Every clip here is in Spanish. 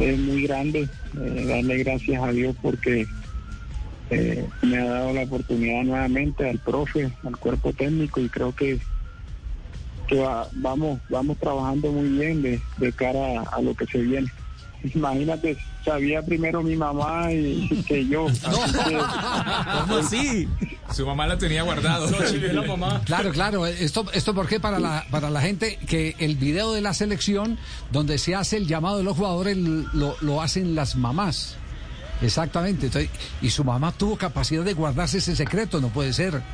es muy grande. eh, darle gracias a Dios porque eh, me ha dado la oportunidad nuevamente al profe, al cuerpo técnico y creo que, que va- vamos vamos trabajando muy bien de, cara a lo que se viene. Imagínate, sabía primero mi mamá y, que yo. Así que, ¿Cómo así? Su mamá la tenía guardado. la mamá. Claro, claro. Esto, esto porque para la, para la gente que el video de la selección donde se hace el llamado de los jugadores lo, lo hacen las mamás. Exactamente. Entonces, y su mamá tuvo capacidad de guardarse ese secreto, no puede ser.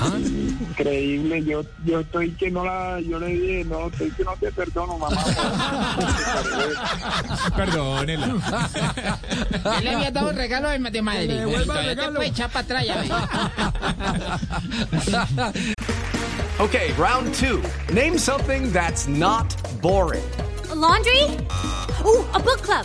Ah, increíble yo yo estoy que no la yo le dije no estoy que no te perdono mamá Perdónela. Yo le había dado un regalo de, de Madrid. devuelva el te regalo. echar para atrás, ya. Okay, round two. Name something that's not boring. A laundry? Ooh, a book club.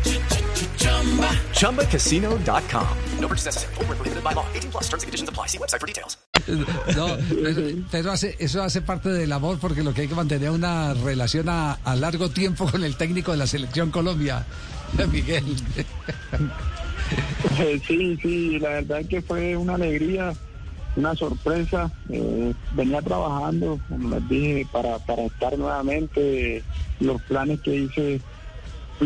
ChumbaCasino.com. No purchase necessary. Void were prohibited by law. 18 plus terms and conditions apply. See website for details. no, pero, pero hace, eso hace parte del amor porque lo que hay que mantener una relación a, a largo tiempo con el técnico de la selección Colombia, Miguel. Eh, Sí, sí, la verdad que fue una alegría, una sorpresa. Eh, venía trabajando, como les dije, para, para estar nuevamente. Los planes que hice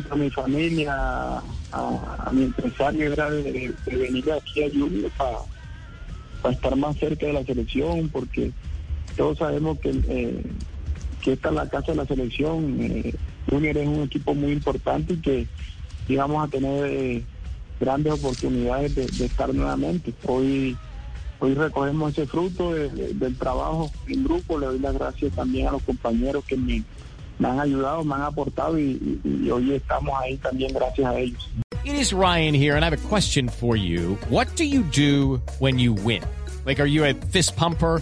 con mi familia, a, a mi empresario, era de, venir aquí a Junior para, estar más cerca de la selección, porque todos sabemos que, eh, que esta es la casa de la selección. Eh, Junior es un equipo muy importante y que íbamos a tener eh, grandes oportunidades de, estar nuevamente. Hoy, hoy recogemos ese fruto de- de- del trabajo en grupo. Le doy las gracias también a los compañeros que me, me han ayudado, me han aportado y, y- y hoy estamos ahí también gracias a ellos. It is Ryan here, and I have a question for you. What do you do when you win? Like, are you a fist pumper?